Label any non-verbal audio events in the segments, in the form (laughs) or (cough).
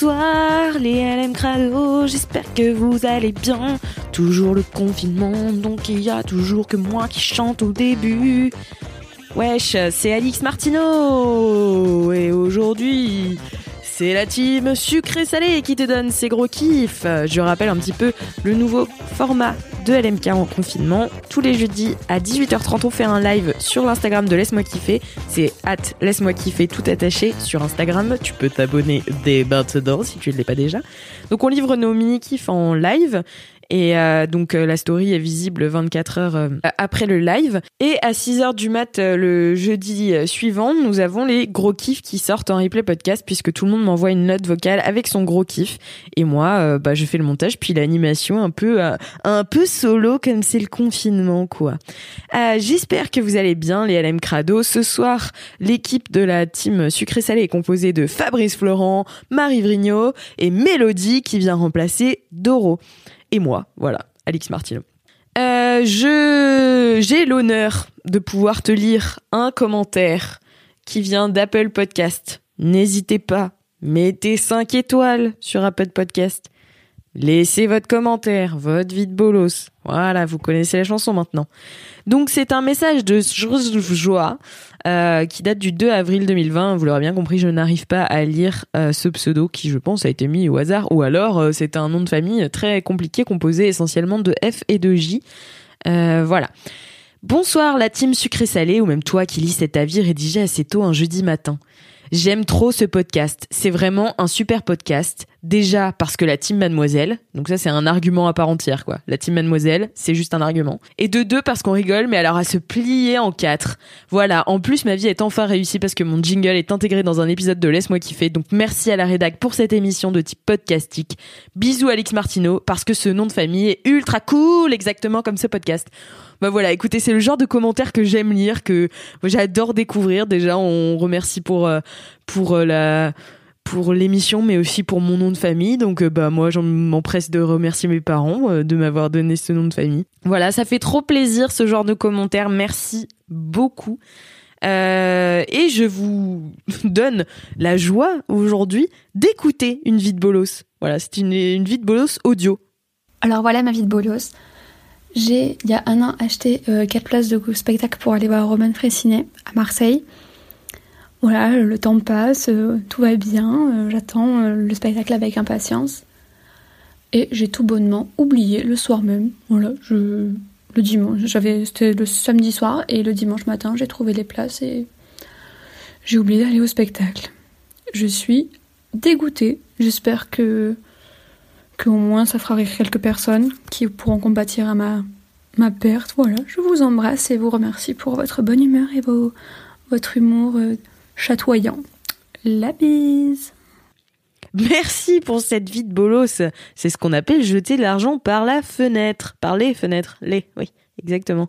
Bonsoir les LM Crado, j'espère que vous allez bien. Toujours le confinement, donc il y a toujours que moi qui chante au début. Wesh, c'est Alix Martineau et aujourd'hui c'est la team sucré salé qui te donne ses gros kiffs. Je rappelle un petit peu le nouveau format de LMK en confinement. Tous les jeudis à 18h30, on fait un live sur l'Instagram de Laisse-moi kiffer. C'est at Laisse-moi kiffer tout attaché sur Instagram. Tu peux t'abonner dès maintenant si tu ne l'es pas déjà. Donc on livre nos mini-kifs en live et euh, donc euh, la story est visible 24 heures euh, après le live. Et à 6 heures du mat le jeudi suivant, nous avons les gros kiffs qui sortent en replay podcast puisque tout le monde m'envoie une note vocale avec son gros kiff. Et moi, bah, je fais le montage puis l'animation un peu un peu solo comme c'est le confinement quoi. J'espère que vous allez bien les LM Crado. Ce soir, l'équipe de la team sucré salé est composée de Fabrice Florent, Marie Vrigno et Mélodie qui vient remplacer Doro et moi, voilà, Alix Martino. Euh, je j'ai l'honneur de pouvoir te lire un commentaire qui vient d'Apple Podcast. N'hésitez pas, mettez 5 étoiles sur Apple Podcast. Laissez votre commentaire, votre vie de bolos. Voilà, vous connaissez la chanson maintenant. Donc c'est un message de joie euh, qui date du 2 avril 2020. Vous l'aurez bien compris, je n'arrive pas à lire euh, ce pseudo qui, je pense, a été mis au hasard. Ou alors euh, c'est un nom de famille très compliqué composé essentiellement de F et de J. voilà. Bonsoir la team sucré-salé ou même toi qui lis cet avis rédigé assez tôt un jeudi matin. J'aime trop ce podcast. C'est vraiment un super podcast. Déjà parce que la team Mademoiselle, donc ça c'est un argument à part entière quoi. La team Mademoiselle, c'est juste un argument. Et de deux parce qu'on rigole, mais alors à se plier en quatre. Voilà. En plus, ma vie est enfin réussie parce que mon jingle est intégré dans un épisode de Laisse-moi kiffer. Donc merci à la rédac pour cette émission de type podcastique. Bisous Alex Martineau parce que ce nom de famille est ultra cool, exactement comme ce podcast. Bah voilà, écoutez, c'est le genre de commentaires que j'aime lire, que j'adore découvrir. Déjà, on remercie pour euh, pour euh, la pour l'émission, mais aussi pour mon nom de famille. Donc, euh, bah moi, j'en m'empresse de remercier mes parents de m'avoir donné ce nom de famille. Voilà, ça fait trop plaisir ce genre de commentaires. Merci beaucoup. Euh, et je vous (laughs) donne la joie aujourd'hui d'écouter une vie de bolos. Voilà, c'est une, une vie de bolos audio. Alors voilà ma vie de bolos. J'ai, il y a un an, acheté euh, 4 places de spectacle pour aller voir Roman Fressinet à Marseille. Voilà, le temps passe, euh, tout va bien, euh, j'attends euh, le spectacle avec impatience. Et j'ai tout bonnement oublié le soir même. Voilà, je, le dimanche, j'avais, c'était le samedi soir et le dimanche matin, j'ai trouvé les places et j'ai oublié d'aller au spectacle. Je suis dégoûtée. J'espère que qu'au moins ça fera rire quelques personnes qui pourront compatir à ma, ma perte. Voilà, je vous embrasse et vous remercie pour votre bonne humeur et vos, votre humour chatoyant. La bise Merci pour cette vie de bolos. C'est ce qu'on appelle jeter de l'argent par la fenêtre. Par les fenêtres. Les, oui, exactement.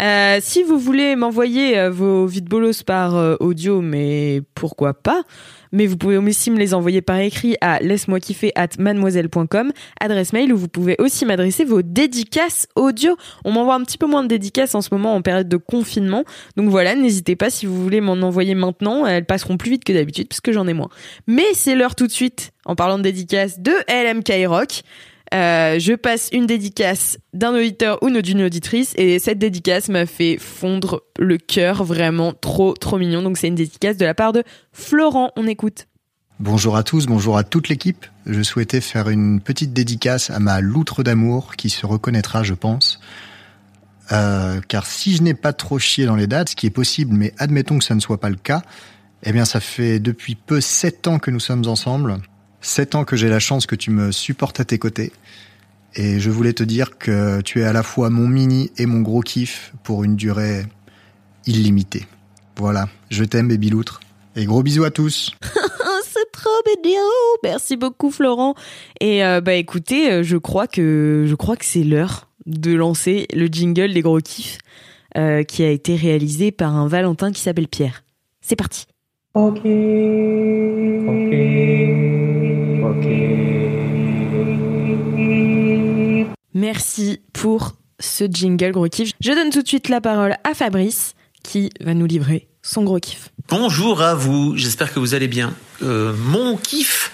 Euh, si vous voulez m'envoyer euh, vos vides bolos par euh, audio, mais pourquoi pas mais vous pouvez aussi me les envoyer par écrit à laisse-moi kiffer at mademoiselle.com, adresse mail où vous pouvez aussi m'adresser vos dédicaces audio. On m'envoie un petit peu moins de dédicaces en ce moment en période de confinement. Donc voilà, n'hésitez pas si vous voulez m'en envoyer maintenant. Elles passeront plus vite que d'habitude puisque j'en ai moins. Mais c'est l'heure tout de suite, en parlant de dédicaces, de LMK Rock. Euh, je passe une dédicace d'un auditeur ou d'une auditrice et cette dédicace m'a fait fondre le cœur vraiment trop trop mignon. Donc c'est une dédicace de la part de Florent. On écoute. Bonjour à tous, bonjour à toute l'équipe. Je souhaitais faire une petite dédicace à ma loutre d'amour qui se reconnaîtra, je pense. Euh, car si je n'ai pas trop chié dans les dates, ce qui est possible, mais admettons que ça ne soit pas le cas, eh bien ça fait depuis peu sept ans que nous sommes ensemble, sept ans que j'ai la chance que tu me supportes à tes côtés, et je voulais te dire que tu es à la fois mon mini et mon gros kiff pour une durée illimitée. Voilà, je t'aime baby loutre, et gros bisous à tous (laughs) C'est trop mignon Merci beaucoup Florent Et euh, bah écoutez, euh, je crois que je crois que c'est l'heure de lancer le jingle des gros kiffs euh, qui a été réalisé par un Valentin qui s'appelle Pierre. C'est parti. Ok. Ok. Merci pour ce jingle gros kiff. Je donne tout de suite la parole à Fabrice qui va nous livrer son gros kiff. Bonjour à vous, j'espère que vous allez bien. Euh, mon kiff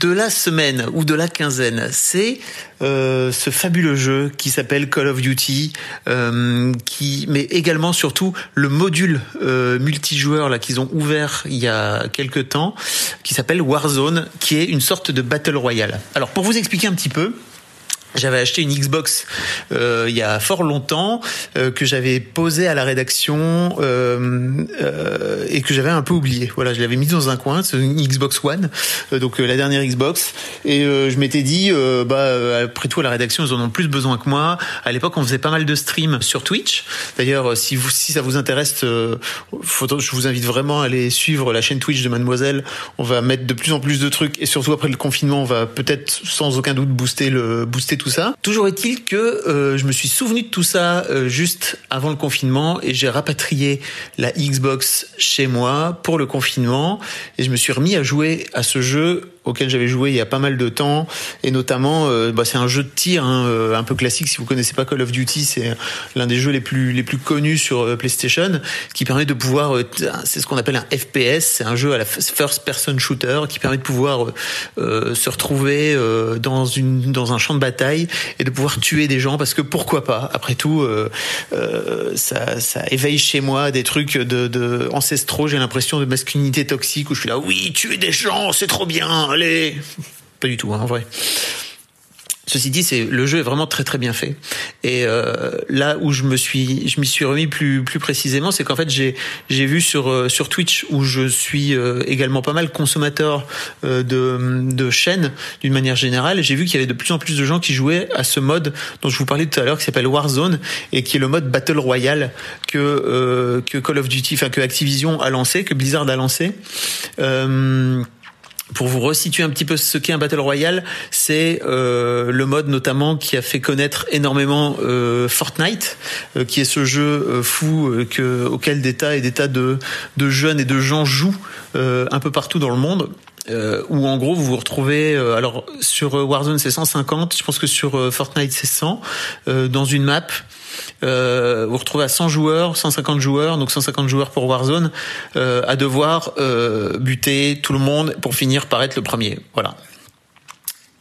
de la semaine ou de la quinzaine, c'est euh, ce fabuleux jeu qui s'appelle Call of Duty, euh, qui, mais également surtout le module multijoueur là qu'ils ont ouvert il y a quelques temps, qui s'appelle Warzone, qui est une sorte de battle royale. Alors pour vous expliquer un petit peu. J'avais acheté une Xbox euh, il y a fort longtemps euh, que j'avais posée à la rédaction euh, euh, et que j'avais un peu oublié. Voilà, je l'avais mise dans un coin, c'est une Xbox One, euh, donc euh, la dernière Xbox. Et je m'étais dit, bah après tout à la rédaction ils en ont plus besoin que moi. À l'époque on faisait pas mal de streams sur Twitch. D'ailleurs si vous si ça vous intéresse, faut- je vous invite vraiment à aller suivre la chaîne Twitch de Mademoiselle. On va mettre de plus en plus de trucs et surtout après le confinement on va peut-être sans aucun doute booster le booster tout ça. Toujours est-il que euh, je me suis souvenu de tout ça euh, juste avant le confinement et j'ai rapatrié la Xbox chez moi pour le confinement et je me suis remis à jouer à ce jeu auquel j'avais joué il y a pas mal de temps et notamment euh, bah, c'est un jeu de tir hein, euh, un peu classique si vous connaissez pas Call of Duty c'est l'un des jeux les plus les plus connus sur euh, PlayStation qui permet de pouvoir c'est ce qu'on appelle un FPS c'est un jeu à la first person shooter qui permet de pouvoir se retrouver dans une dans un champ de bataille et de pouvoir tuer des gens parce que pourquoi pas. Après tout euh, euh, ça éveille chez moi des trucs de, de ancestraux. J'ai l'impression de masculinité toxique où je suis là oui tuer des gens c'est trop bien allez! Pas du tout hein, en vrai Ceci dit, c'est le jeu est vraiment très très bien fait. Et euh, là où je me suis, je m'y suis remis plus plus précisément, c'est qu'en fait j'ai j'ai vu sur euh, sur Twitch où je suis euh, également pas mal consommateur euh, de de chaînes d'une manière générale. J'ai vu qu'il y avait de plus en plus de gens qui jouaient à ce mode dont je vous parlais tout à l'heure, qui s'appelle Warzone et qui est le mode Battle Royale que euh, que Call of Duty, enfin que Activision a lancé, que Blizzard a lancé. Euh, pour vous resituer un petit peu ce qu'est un battle royale, c'est euh, le mode notamment qui a fait connaître énormément euh, Fortnite, euh, qui est ce jeu fou que, auquel des tas et des tas de, de jeunes et de gens jouent un peu partout dans le monde. Euh, où en gros vous vous retrouvez euh, alors sur euh, Warzone c'est 150 je pense que sur euh, Fortnite c'est 100 euh, dans une map vous vous retrouvez à 100 joueurs 150 joueurs donc 150 joueurs pour Warzone à devoir buter tout le monde pour finir par être le premier. Voilà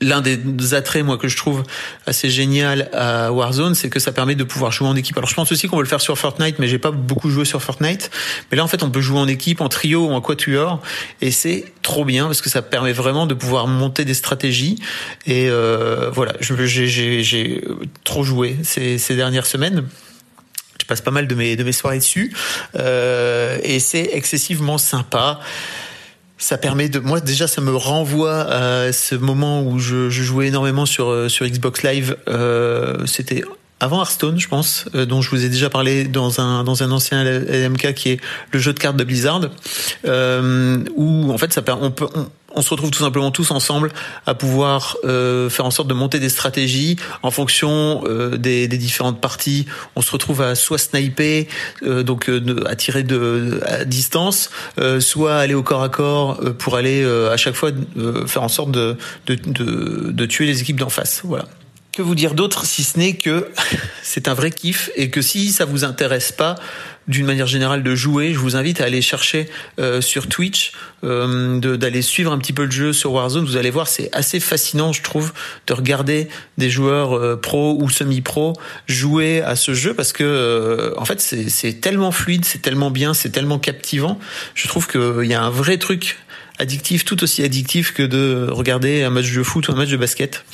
l'un des attraits moi que je trouve assez génial à Warzone c'est que ça permet de pouvoir jouer en équipe. Alors je pense aussi qu'on veut le faire sur Fortnite mais j'ai pas beaucoup joué sur Fortnite. Mais là en fait on peut jouer en équipe en trio ou en quatuor et c'est trop bien parce que ça permet vraiment de pouvoir monter des stratégies. Et euh, voilà j'ai trop joué ces ces dernières semaines. Je passe pas mal de mes de mes soirées dessus. Euh, et c'est excessivement sympa ça permet de moi déjà ça me renvoie à ce moment où je, je jouais énormément sur euh, sur Xbox Live. Euh, c'était avant Hearthstone, je pense, euh, dont je vous ai déjà parlé dans un dans un ancien LMK qui est le jeu de cartes de Blizzard, euh, où en fait ça on peut on, on se retrouve tout simplement tous ensemble à pouvoir euh, faire en sorte de monter des stratégies en fonction euh, des, des différentes parties. On se retrouve à soit sniper, euh, donc euh, à tirer de à distance, euh, soit aller au corps à corps euh, pour aller à chaque fois faire en sorte de, de, de, de tuer les équipes d'en face. Voilà. Que vous dire d'autre si ce n'est que (laughs) c'est un vrai kiff et que si ça vous intéresse pas d'une manière générale de jouer, je vous invite à aller chercher euh, sur Twitch, euh, d'aller suivre un petit peu le jeu sur Warzone. Vous allez voir, c'est assez fascinant, je trouve, de regarder des joueurs euh, pro ou semi-pro jouer à ce jeu parce que euh, en fait c'est tellement fluide, c'est tellement bien, c'est tellement captivant. Je trouve qu'il y a un vrai truc addictif, tout aussi addictif que de regarder un match de foot ou un match de basket.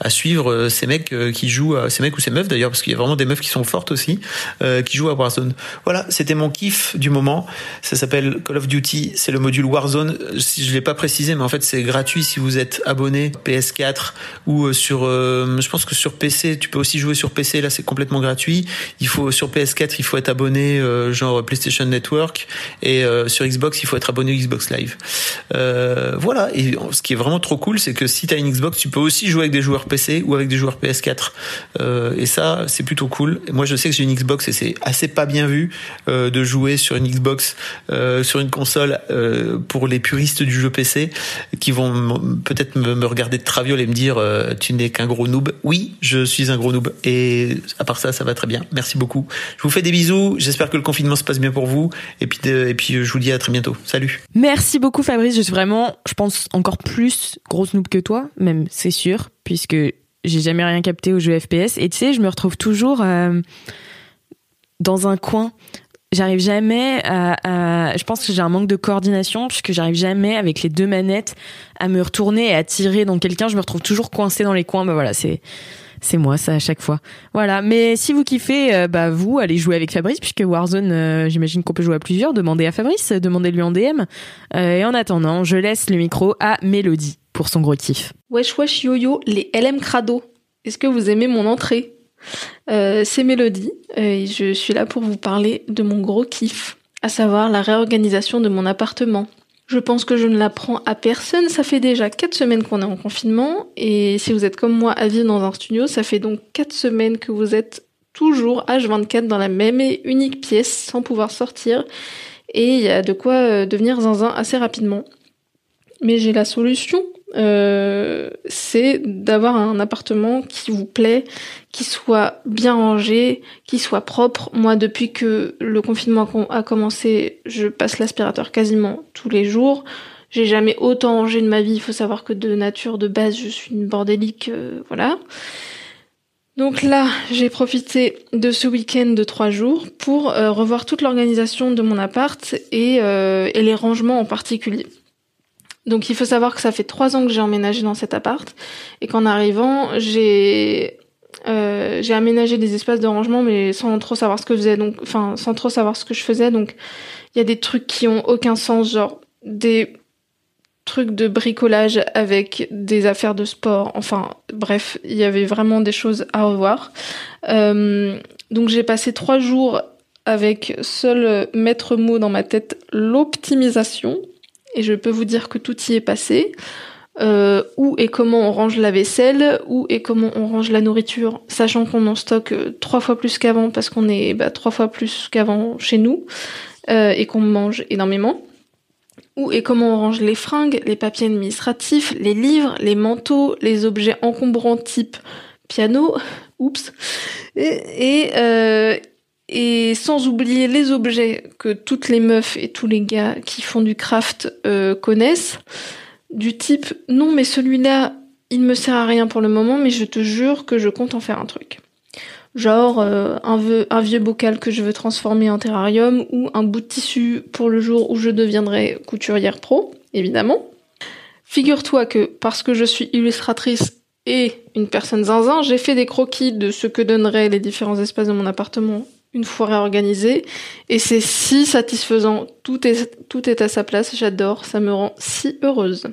À suivre euh, ces mecs euh, qui jouent, à, ces mecs ou ces meufs d'ailleurs, parce qu'il y a vraiment des meufs qui sont fortes aussi, euh, qui jouent à Warzone. Voilà, c'était mon kiff du moment. Ça s'appelle Call of Duty, c'est le module Warzone. Si je l'ai pas précisé, mais en fait c'est gratuit si vous êtes abonné PS4 ou sur, je pense que sur PC, tu peux aussi jouer sur PC. Là, c'est complètement gratuit. Il faut sur PS4, il faut être abonné genre PlayStation Network et sur Xbox, il faut être abonné Xbox Live. Euh, voilà. Et ce qui est vraiment trop cool, c'est que si tu as une Xbox, tu peux aussi jouer avec des joueurs PC ou avec des joueurs PS4. Euh, et ça, c'est plutôt cool. moi, je sais que j'ai une Xbox et c'est assez pas bien vu euh, de jouer sur une Xbox, euh, sur une console euh, pour les puristes du jeu PC qui vont peut-être me, regarder de traviole et me dire euh, tu n'es qu'un gros noob. Oui, je suis un gros noob. Et à part ça, ça va très bien. Merci beaucoup. Je vous fais des bisous. J'espère que le confinement se passe bien pour vous. Et puis, et puis je vous dis à très bientôt. Salut. Merci beaucoup Fabrice. Je suis vraiment, je pense, encore plus grosse noob que toi, même, c'est sûr, puisque j'ai jamais rien capté au jeu FPS. Et tu sais, je me retrouve toujours euh, dans un coin. J'arrive jamais à, Je pense que j'ai un manque de coordination, puisque j'arrive jamais avec les deux manettes à me retourner et à tirer dans quelqu'un. Je me retrouve toujours coincé dans les coins. Bah voilà, c'est moi ça à chaque fois. Voilà, mais si vous kiffez, euh, bah vous allez jouer avec Fabrice puisque Warzone, euh, j'imagine qu'on peut jouer à plusieurs. Demandez à Fabrice, demandez-lui en DM. Et en attendant, je laisse le micro à Mélodie son gros kiff. Wesh wesh yo-yo, les LM Crado. Est-ce que vous aimez mon entrée C'est Mélodie et je suis là pour vous parler de mon gros kiff, à savoir la réorganisation de mon appartement. Je pense que je ne l'apprends à personne. Ça fait déjà 4 semaines qu'on est en confinement. Et si vous êtes comme moi à vivre dans un studio, ça fait donc 4 semaines que vous êtes toujours H24 dans la même et unique pièce sans pouvoir sortir. Et il y a de quoi devenir zinzin assez rapidement. Mais j'ai la solution euh, c'est d'avoir un appartement qui vous plaît, qui soit bien rangé, qui soit propre. Moi, depuis que le confinement a commencé, je passe l'aspirateur quasiment tous les jours. J'ai jamais autant rangé de ma vie. Il faut savoir que de nature, de base, je suis une bordélique, euh, voilà. Donc là, j'ai profité de ce week-end de trois jours pour euh, revoir toute l'organisation de mon appart et, et les rangements en particulier. Donc il faut savoir que ça fait trois ans que j'ai emménagé dans cet appart et qu'en arrivant, j'ai euh, j'ai aménagé des espaces de rangement mais sans trop savoir ce que je faisais donc enfin sans trop savoir ce que je faisais. Donc il y a des trucs qui ont aucun sens genre des trucs de bricolage avec des affaires de sport. Enfin bref il y avait vraiment des choses à revoir. Euh, donc j'ai passé trois jours avec seul maître mot dans ma tête l'optimisation et je peux vous dire que tout y est passé. Euh, où et comment on range la vaisselle, où et comment on range la nourriture, sachant qu'on en stocke euh, trois fois plus qu'avant parce qu'on est bah, trois fois plus qu'avant chez nous euh, et qu'on mange énormément. Où et comment on range les fringues, les papiers administratifs, les livres, les manteaux, les objets encombrants type piano, (laughs) oups, et, et sans oublier les objets que toutes les meufs et tous les gars qui font du craft euh, connaissent, du type non mais celui-là il me sert à rien pour le moment mais je te jure que je compte en faire un truc. Genre euh, un, vieux, un vieux bocal que je veux transformer en terrarium ou un bout de tissu pour le jour où je deviendrai couturière pro, évidemment. Figure-toi que parce que je suis illustratrice et une personne zinzin, j'ai fait des croquis de ce que donneraient les différents espaces de mon appartement une. Et c'est si satisfaisant. Tout est, tout est à sa place. J'adore. Ça me rend si heureuse.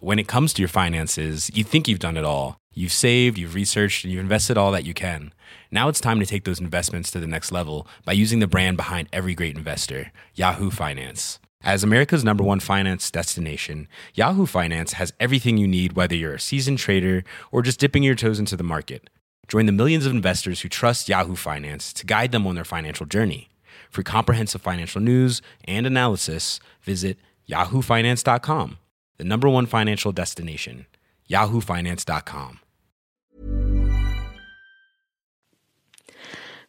When it comes to your finances, you think you've done it all. You've saved, you've researched, and you've invested all that you can. Now it's time to take those investments to the next level by using the brand behind every great investor, Yahoo Finance. As America's number one finance destination, Yahoo Finance has everything you need, whether you're a seasoned trader or just dipping your toes into the market. Join the millions of investors who trust Yahoo Finance to guide them on their financial journey. For comprehensive financial news and analysis, visit yahoofinance.com, the number one financial destination, yahoofinance.com.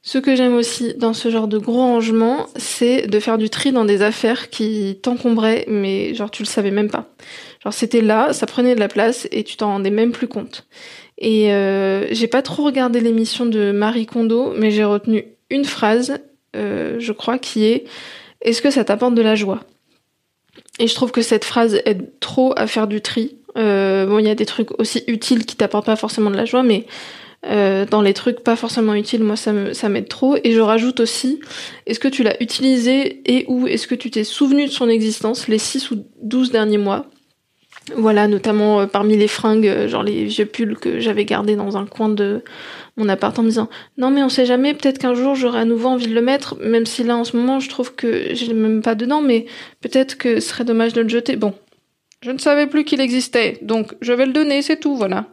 Ce que j'aime aussi dans ce genre de gros rangement, c'est de faire du tri dans des affaires qui t'encombraient, mais genre tu le savais même pas. Genre c'était là, ça prenait de la place et tu t'en rendais même plus compte. Et euh, j'ai pas trop regardé l'émission de Marie Kondo, mais j'ai retenu une phrase, euh, je crois, qui est Est-ce que ça t'apporte de la joie? Et je trouve que cette phrase aide trop à faire du tri. Euh, bon, il y a des trucs aussi utiles qui t'apportent pas forcément de la joie, mais dans les trucs pas forcément utiles, moi ça ça m'aide trop. Et je rajoute aussi, est-ce que tu l'as utilisé et où est-ce que tu t'es souvenu de son existence les 6 ou 12 derniers mois? Voilà, notamment euh, parmi les fringues, euh, genre les vieux pulls que j'avais gardés dans un coin de mon appart en me disant non mais on sait jamais, peut-être qu'un jour j'aurai à nouveau envie de le mettre, même si là en ce moment je trouve que j'ai même pas dedans, mais peut-être que ce serait dommage de le jeter. Bon, je ne savais plus qu'il existait, donc je vais le donner, c'est tout, voilà.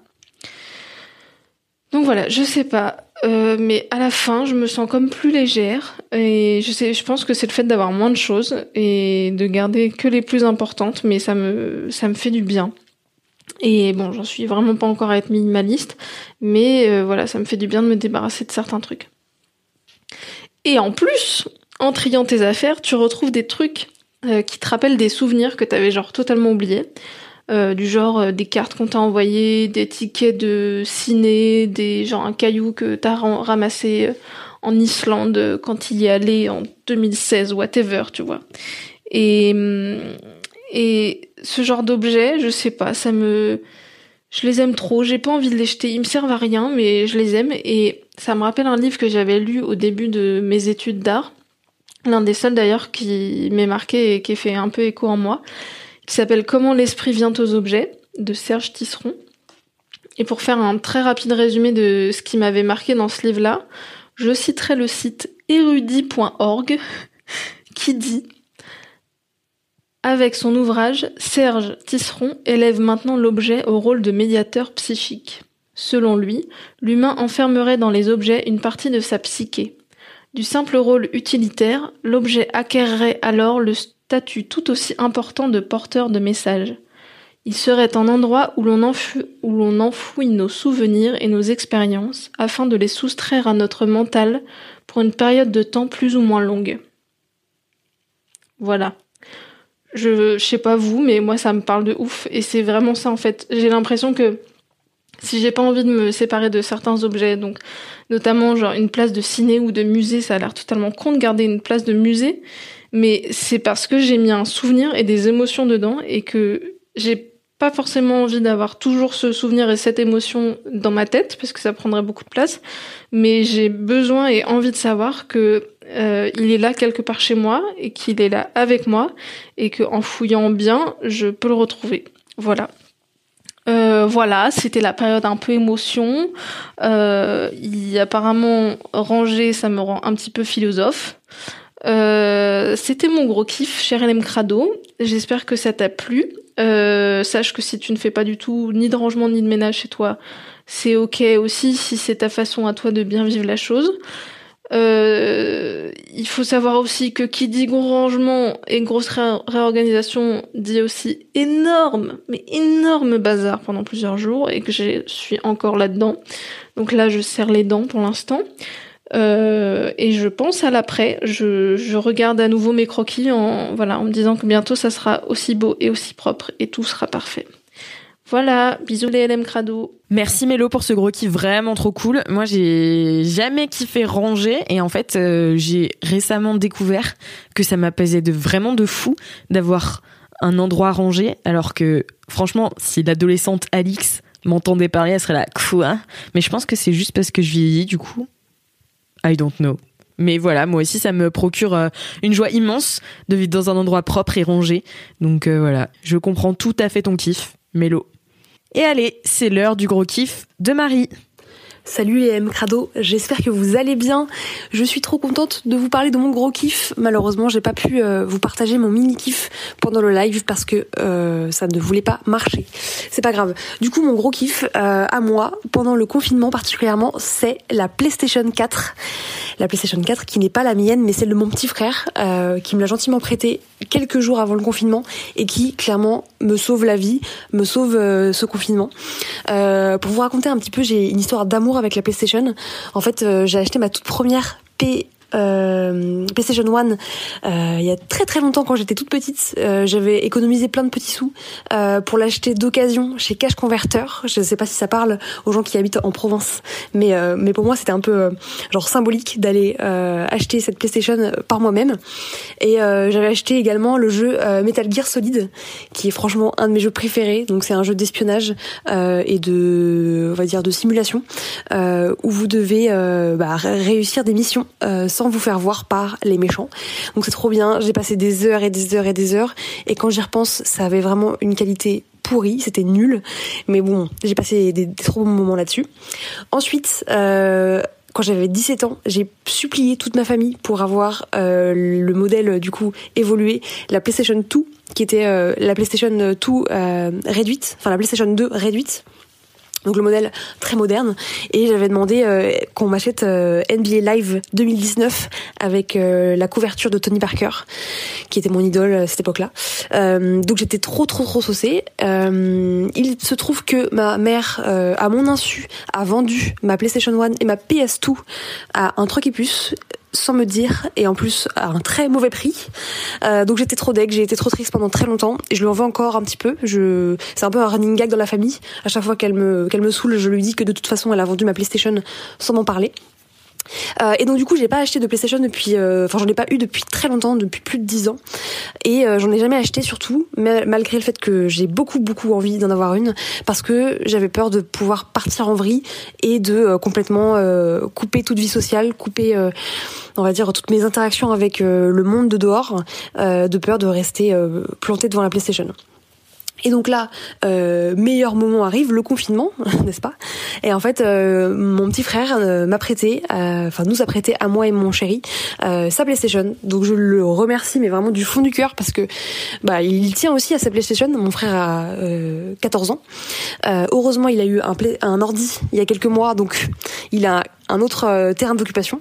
Donc voilà, je sais pas. Euh, mais à la fin, je me sens comme plus légère et je sais, je pense que c'est le fait d'avoir moins de choses et de garder que les plus importantes, mais ça me, ça me fait du bien. Et bon, j'en suis vraiment pas encore à être minimaliste, mais euh, voilà, ça me fait du bien de me débarrasser de certains trucs. Et en plus, en triant tes affaires, tu retrouves des trucs euh, qui te rappellent des souvenirs que t'avais genre totalement oubliés. Euh, du genre euh, des cartes qu'on t'a envoyées, des tickets de ciné, des genre un caillou que t'as ramassé euh, en Islande quand il y allait en 2016, whatever, tu vois. Et hum, et ce genre d'objets, je sais pas, ça me je les aime trop, j'ai pas envie de les jeter, ils me servent à rien mais je les aime et ça me rappelle un livre que j'avais lu au début de mes études d'art. L'un des seuls d'ailleurs qui m'est marqué et qui fait un peu écho en moi qui s'appelle Comment l'esprit vient aux objets de Serge Tisseron. Et pour faire un très rapide résumé de ce qui m'avait marqué dans ce livre-là, je citerai le site érudit.org (laughs) qui dit avec son ouvrage, Serge Tisseron élève maintenant l'objet au rôle de médiateur psychique. Selon lui, l'humain enfermerait dans les objets une partie de sa psyché. Du simple rôle utilitaire, l'objet acquerrait alors le statut tout aussi important de porteur de messages. Il serait un endroit où l'on enfouit nos souvenirs et nos expériences afin de les soustraire à notre mental pour une période de temps plus ou moins longue. Voilà. Je, je sais pas vous, mais moi ça me parle de ouf et c'est vraiment ça en fait. J'ai l'impression que si j'ai pas envie de me séparer de certains objets, donc notamment genre une place de ciné ou de musée, ça a l'air totalement con de garder une place de musée, mais c'est parce que j'ai mis un souvenir et des émotions dedans et que j'ai pas forcément envie d'avoir toujours ce souvenir et cette émotion dans ma tête parce que ça prendrait beaucoup de place, mais j'ai besoin et envie de savoir que euh, il est là quelque part chez moi et qu'il est là avec moi et que en fouillant bien, je peux le retrouver. Voilà. Euh, voilà, c'était la période un peu émotion. Euh, il, apparemment, ranger, ça me rend un petit peu philosophe. Euh, c'était mon gros kiff, cher LM Crado. J'espère que ça t'a plu. Euh, sache que si tu ne fais pas du tout ni de rangement ni de ménage chez toi, c'est ok aussi si c'est ta façon à toi de bien vivre la chose. Euh, il faut savoir aussi que qui dit gros rangement et grosse réorganisation dit aussi énorme, mais énorme bazar pendant plusieurs jours et que je suis encore là-dedans. Donc là, je serre les dents pour l'instant. Euh, et je pense à l'après. Je, je, regarde à nouveau mes croquis en, voilà, en me disant que bientôt ça sera aussi beau et aussi propre et tout sera parfait. Voilà, bisous les LM Crado. Merci Mélo pour ce gros vraiment trop cool. Moi j'ai jamais kiffé ranger et en fait euh, j'ai récemment découvert que ça m'apaisait de vraiment de fou d'avoir un endroit rangé alors que franchement si l'adolescente Alix m'entendait parler elle serait là quoi? Mais je pense que c'est juste parce que je vieillis du coup I don't know. Mais voilà, moi aussi, ça me procure euh, une joie immense de vivre dans un endroit propre et rangé. Donc euh, voilà, je comprends tout à fait ton kiff, Mélo. Et allez, c'est l'heure du gros kiff de Marie. Salut les M Crado, j'espère que vous allez bien. Je suis trop contente de vous parler de mon gros kiff. Malheureusement, j'ai pas pu euh, vous partager mon mini kiff pendant le live parce que euh, ça ne voulait pas marcher. C'est pas grave. Du coup, mon gros kiff euh, à moi pendant le confinement particulièrement, c'est la PlayStation 4. La PlayStation 4 qui n'est pas la mienne, mais celle de mon petit frère qui me l'a gentiment prêtée quelques jours avant le confinement et qui clairement me sauve la vie, me sauve ce confinement. pour vous raconter un petit peu, j'ai une histoire d'amour avec la PlayStation. En fait, euh, j'ai acheté ma toute première euh, PlayStation One euh, il y a très très longtemps quand j'étais toute petite. Euh, j'avais économisé plein de petits sous pour l'acheter d'occasion chez Cash Converter. Je ne sais pas si ça parle aux gens qui habitent en Provence, mais mais pour moi c'était un peu genre symbolique d'aller acheter cette PlayStation par moi-même. Et j'avais acheté également le jeu Metal Gear Solid, qui est franchement un de mes jeux préférés. Donc c'est un jeu d'espionnage et de on va dire de simulation où vous devez bah, réussir des missions sans vous faire voir par les méchants. Donc c'est trop bien. J'ai passé des heures et des heures et des heures. Et quand j'y repense, ça avait vraiment une qualité pourrie, c'était nul. Mais bon, j'ai passé des, trop bons moments là-dessus. Ensuite, euh, quand j'avais 17 ans, j'ai supplié toute ma famille pour avoir euh, le modèle du coup évolué, la PlayStation 2, qui était euh, la PlayStation 2 réduite, enfin la PlayStation 2 réduite donc le modèle très moderne. Et j'avais demandé euh, qu'on m'achète euh, NBA Live 2019 avec euh, la couverture de Tony Parker qui était mon idole à cette époque-là. Donc j'étais trop trop trop saucée. Il se trouve que ma mère à mon insu a vendu ma PlayStation 1 et ma PS2 à un truc et plus sans me dire et en plus à un très mauvais prix. Euh, donc j'étais trop deg, j'ai été trop triste pendant très longtemps et je lui en veux encore un petit peu. Je c'est un peu un running gag dans la famille. À chaque fois qu'elle me qu'elle me saoule, je lui dis que de toute façon elle a vendu ma PlayStation sans m'en parler. Euh, et donc du coup j'ai pas acheté de PlayStation depuis, euh, enfin j'en ai pas eu depuis très longtemps, depuis plus de 10 ans, et euh, j'en ai jamais acheté surtout, malgré le fait que j'ai beaucoup beaucoup envie d'en avoir une, parce que j'avais peur de pouvoir partir en vrille et de complètement couper toute vie sociale, couper, on va dire toutes mes interactions avec le monde de dehors, de peur de rester planté devant la PlayStation. Et donc là, euh, meilleur moment arrive, le confinement, (laughs) n'est-ce pas? Et en fait, euh, mon petit frère euh, m'a prêté, euh, enfin nous a prêté à moi et mon chéri sa PlayStation. Donc je le remercie, mais vraiment du fond du cœur, parce que bah il tient aussi à sa PlayStation. Mon frère a 14 ans. heureusement, il a eu un, un ordi il y a quelques mois, donc il a un autre terrain d'occupation.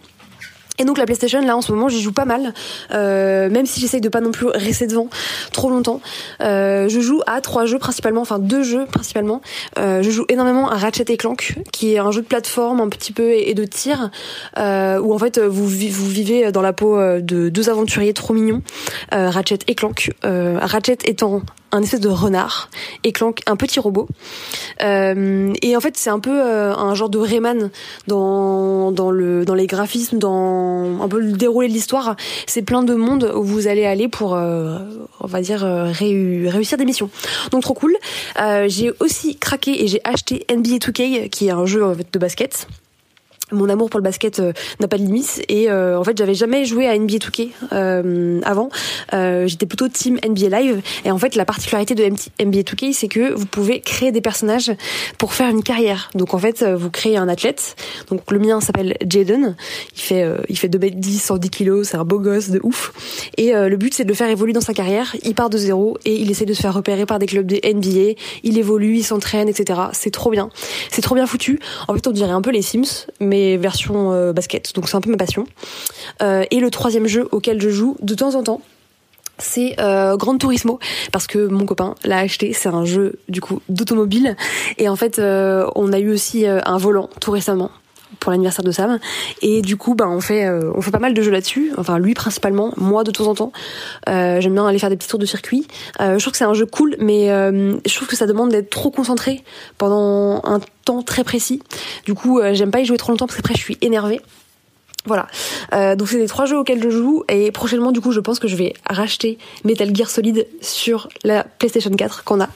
Et donc la PlayStation là en ce moment j'y joue pas mal, euh, même si j'essaye de pas non plus rester devant trop longtemps. Euh, je joue à trois jeux principalement, enfin deux jeux principalement. Euh, je joue énormément à Ratchet et Clank, qui est un jeu de plateforme un petit peu et, de tir, euh, où en fait vous, vous vivez dans la peau euh, de deux aventuriers trop mignons, euh, Ratchet et Clank. Ratchet étant espèce de renard et Clank un petit robot. Euh, et en fait, c'est un peu euh, un genre de Rayman dans les graphismes, dans un peu le déroulé de l'histoire. C'est plein de mondes où vous allez aller pour, euh, on va dire, réussir des missions. Donc trop cool. j'ai aussi craqué et j'ai acheté NBA 2K, qui est un jeu de basket mon amour pour le basket euh, n'a pas de limite. Et euh, en fait j'avais jamais joué à NBA 2K euh, avant. J'étais plutôt team NBA Live. Et en fait la particularité de NBA 2K c'est que vous pouvez créer des personnages pour faire une carrière. Donc en fait vous créez un athlète. Donc le mien s'appelle Jaden. Il fait il fait 2 m 10 110 kilos. C'est un beau gosse de ouf. Et le but c'est de le faire évoluer dans sa carrière. Il part de zéro et il essaie de se faire repérer par des clubs de NBA il évolue il s'entraîne etc c'est trop bien. C'est trop bien foutu. En fait on dirait un peu les Sims mais version euh, basket. Donc c'est un peu ma passion. Euh, et le troisième jeu auquel je joue de temps en temps, c'est euh, Gran Turismo parce que mon copain l'a acheté. C'est un jeu du coup d'automobile et en fait on a eu aussi un volant tout récemment pour l'anniversaire de Sam. Et du coup bah on fait euh, on fait pas mal de jeux là-dessus. Enfin lui principalement moi de temps en temps. Euh, j'aime bien aller faire des petits tours de circuit. Euh, je trouve que c'est un jeu cool mais je trouve que ça demande d'être trop concentré pendant un temps très précis. Du coup j'aime pas y jouer trop longtemps parce qu'après je suis énervée voilà. Euh, donc c'est les trois jeux auxquels je joue et prochainement du coup je pense que je vais racheter Metal Gear Solid sur la PlayStation 4 qu'on a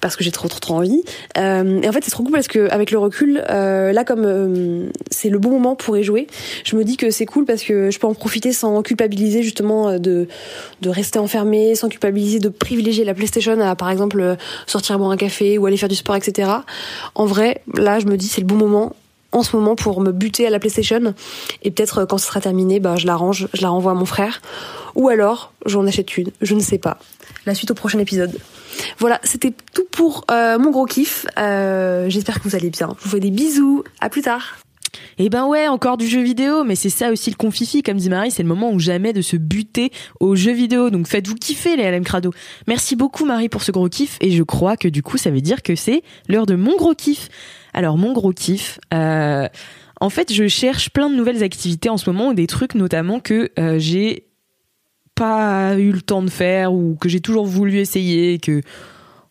parce que j'ai trop trop trop envie. Euh, et en fait c'est trop cool parce que avec le recul, euh, là comme euh, c'est le bon moment pour y jouer, je me dis que c'est cool parce que je peux en profiter sans culpabiliser justement euh, de de rester enfermé, sans culpabiliser de privilégier la PlayStation à par exemple euh, sortir boire un café ou aller faire du sport etc. En vrai là je me dis c'est le bon moment en ce moment pour me buter à la PlayStation. Et peut-être euh, quand ce sera terminé, bah, je la range, je la renvoie à mon frère. Ou alors, j'en achète une. Je ne sais pas. La suite au prochain épisode. Voilà, c'était tout pour euh, mon gros kiff. Euh, j'espère que vous allez bien. Je vous fais des bisous. À plus tard. Eh ben ouais, encore du jeu vidéo, mais c'est ça aussi le confifi, comme dit Marie, c'est le moment où jamais de se buter aux jeux vidéo. Donc faites-vous kiffer les LM Crado. Merci beaucoup Marie pour ce gros kiff, et je crois que du coup ça veut dire que c'est l'heure de mon gros kiff. Alors mon gros kiff, euh, En fait, je cherche plein de nouvelles activités en ce moment, des trucs notamment que euh, j'ai pas eu le temps de faire ou que j'ai toujours voulu essayer, que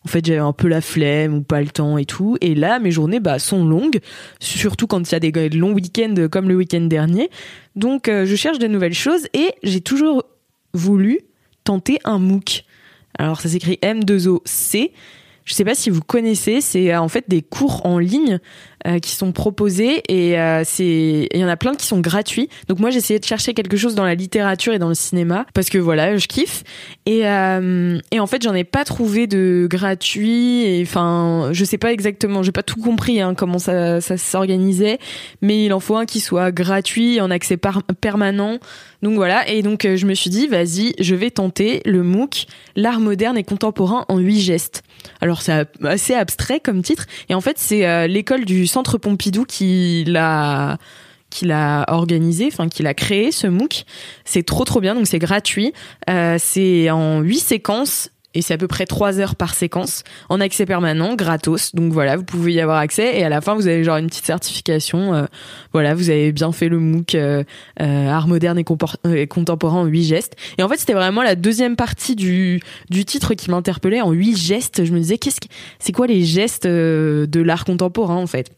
en fait j'avais un peu la flemme ou pas le temps et tout. Et là, mes journées bah, sont longues, surtout quand il y a des longs week-ends comme le week-end dernier. Donc euh, je cherche de nouvelles choses et j'ai toujours voulu tenter un MOOC. Alors ça s'écrit M2OC. Je sais pas si vous connaissez, c'est euh, en fait des cours en ligne euh, qui sont proposés et euh, c'est il y en a plein qui sont gratuits. Donc moi j'ai essayé de chercher quelque chose dans la littérature et dans le cinéma parce que voilà, je kiffe et et en fait, j'en ai pas trouvé de gratuit et enfin, je sais pas exactement, j'ai pas tout compris hein, comment ça ça s'organisait, mais il en faut un qui soit gratuit en accès permanent. Donc voilà, et donc je me suis dit, vas-y, je vais tenter le MOOC, l'art moderne et contemporain en huit gestes. Alors c'est assez abstrait comme titre, et en fait c'est l'école du Centre Pompidou qui l'a qui l'a organisé, enfin qui l'a créé ce MOOC. C'est trop trop bien, donc c'est gratuit. Euh, c'est en huit séquences et c'est à peu près 3 heures par séquence en accès permanent, gratos. Donc voilà, vous pouvez y avoir accès et à la fin vous avez genre une petite certification. Euh, voilà, vous avez bien fait le MOOC euh, art moderne et, contemporain en 8 gestes. Et en fait, c'était vraiment la deuxième partie du du titre qui m'interpellait en 8 gestes. Je me disais qu'est-ce que c'est quoi les gestes de l'art contemporain en fait?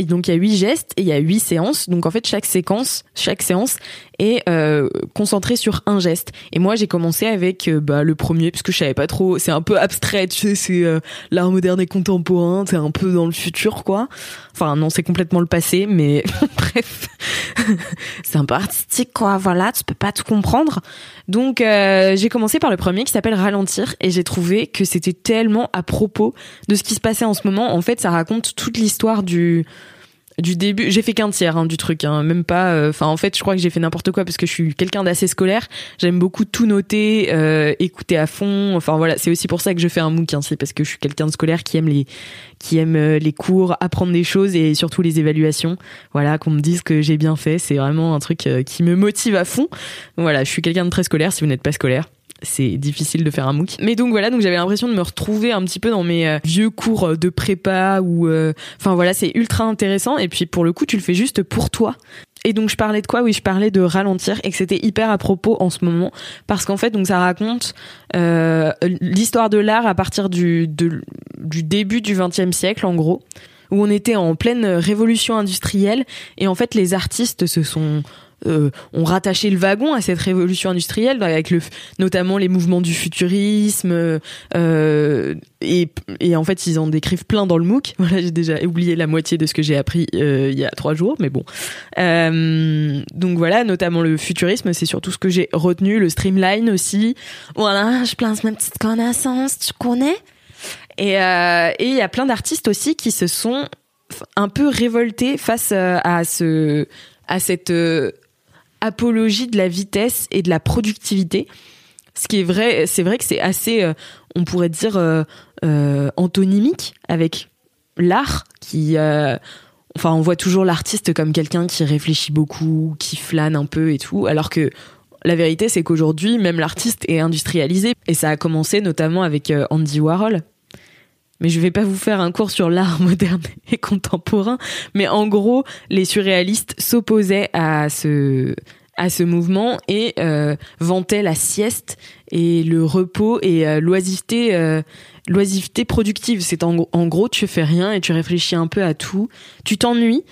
Donc il y a huit gestes et il y a huit séances. Donc en fait chaque séquence, chaque séance est euh, concentrée sur un geste. Et moi j'ai commencé avec euh, bah, le premier parce que je savais pas trop. C'est un peu abstrait, tu sais, c'est euh, l'art moderne et contemporain. C'est un peu dans le futur quoi. Enfin non, c'est complètement le passé, mais (laughs) bref, (laughs) c'est un peu artistique quoi. Voilà, tu peux pas tout comprendre. Donc euh, j'ai commencé par le premier qui s'appelle Ralentir et j'ai trouvé que c'était tellement à propos de ce qui se passait en ce moment. En fait, ça raconte toute l'histoire du du début, j'ai fait qu'un tiers hein, du truc, hein, même pas. euh, Enfin, en fait, je crois que j'ai fait n'importe quoi parce que je suis quelqu'un d'assez scolaire. J'aime beaucoup tout noter, euh, écouter à fond. Enfin voilà, c'est aussi pour ça que je fais un MOOC, hein, c'est parce que je suis quelqu'un de scolaire qui aime les qui aime euh, les cours, apprendre des choses et surtout les évaluations. Voilà, qu'on me dise que j'ai bien fait, c'est vraiment un truc qui me motive à fond. Voilà, je suis quelqu'un de très scolaire. Si vous n'êtes pas scolaire, c'est difficile de faire un MOOC. Mais donc voilà, donc j'avais l'impression de me retrouver un petit peu dans mes euh, vieux cours de prépa ou euh, enfin voilà, c'est ultra intéressant et puis pour le coup, tu le fais juste pour toi. Et donc je parlais de quoi? Oui, je parlais de ralentir et que c'était hyper à propos en ce moment parce qu'en fait donc ça raconte euh, l'histoire de l'art à partir du du début du XXe siècle en gros où on était en pleine révolution industrielle et en fait les artistes se sont euh, ont rattaché le wagon à cette révolution industrielle avec le notamment les mouvements du futurisme euh, et, et en fait ils en décrivent plein dans le MOOC. (laughs) J'ai déjà oublié la moitié de ce que j'ai appris euh, il y a trois jours mais bon. Euh, donc voilà notamment le futurisme c'est surtout ce que j'ai retenu le streamline aussi. Voilà je place ma petite connaissance tu connais? Et il y a plein d'artistes aussi qui se sont un peu révoltés face à ce à cette apologie de la vitesse et de la productivité. Ce qui est vrai, c'est vrai que c'est assez, euh, on pourrait dire, euh, euh, antonymique avec l'art qui, enfin, on voit toujours l'artiste comme quelqu'un qui réfléchit beaucoup, qui flâne un peu et tout, alors que la vérité, c'est qu'aujourd'hui, même l'artiste est industrialisé. Et ça a commencé notamment avec Andy Warhol. Mais je vais pas vous faire un cours sur l'art (laughs) moderne et contemporain. Mais en gros, les surréalistes s'opposaient à ce, à ce mouvement et euh, vantaient la sieste et le repos et euh, l'oisiveté euh, l'oisiveté productive c'est en, en, gros tu fais rien et tu réfléchis un peu à tout tu t'ennuies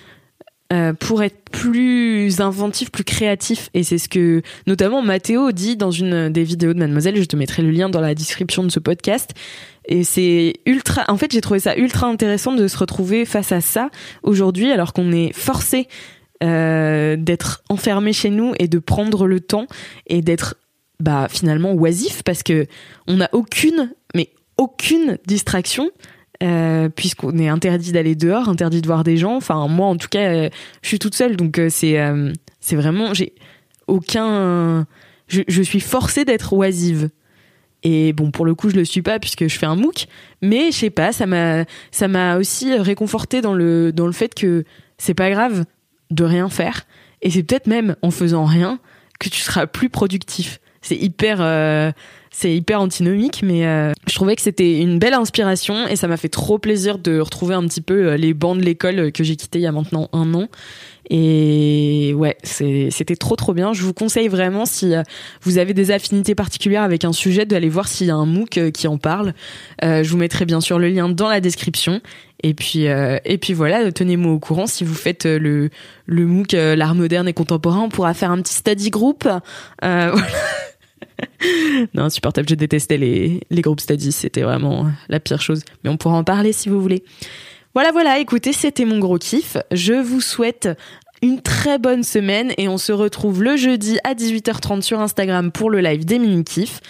euh, pour être plus inventif, plus créatif. Et c'est ce que notamment Mathéo dit dans une des vidéos de Mademoiselle. Je te mettrai le lien dans la description de ce podcast. Et c'est ultra. En fait, j'ai trouvé ça ultra intéressant de se retrouver face à ça aujourd'hui, alors qu'on est forcé euh, d'être enfermé chez nous et de prendre le temps et d'être bah finalement oisif parce que on n'a aucune mais aucune distraction euh, puisqu'on est interdit d'aller dehors, interdit de voir des gens. Enfin, moi, en tout cas, euh, je suis toute seule, donc euh, c'est c'est vraiment j'ai aucun. Je, suis forcée d'être oisive. Et bon, pour le coup, je le suis pas puisque je fais un MOOC, mais je sais pas, ça m'a ça m'a aussi réconforté dans le dans le fait que c'est pas grave de rien faire, et c'est peut-être même en faisant rien que tu seras plus productif. C'est hyper c'est hyper antinomique, mais euh, je trouvais que c'était une belle inspiration et ça m'a fait trop plaisir de retrouver un petit peu euh, les bancs de l'école que j'ai quitté il y a maintenant un an. Et ouais, c'était trop trop bien. Je vous conseille vraiment si euh, vous avez des affinités particulières avec un sujet d'aller voir s'il y a un MOOC qui en parle. je vous mettrai bien sûr le lien dans la description. Et puis et puis voilà, tenez-moi au courant si vous faites le le MOOC l'art moderne et contemporain. On pourra faire un petit study group. (laughs) (laughs) non, insupportable. Je détestais les, groupes studies. C'était vraiment la pire chose. Mais on pourra en parler si vous voulez. Voilà, voilà. Écoutez, c'était mon gros kiff. Je vous souhaite une très bonne semaine et on se retrouve le jeudi à 18h30 sur Instagram pour le live des mini kiffs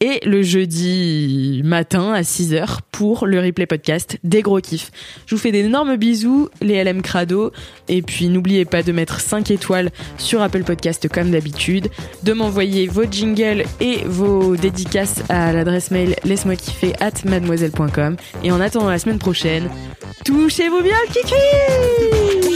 et le jeudi matin à 6h pour le replay podcast des gros kiffs. Je vous fais d'énormes bisous, les LM Crado, et puis n'oubliez pas de mettre 5 étoiles sur Apple Podcast comme d'habitude, de m'envoyer vos jingles et vos dédicaces à l'adresse mail laisse-moi kiffer at mademoiselle.com. Et en attendant la semaine prochaine, touchez-vous bien kiki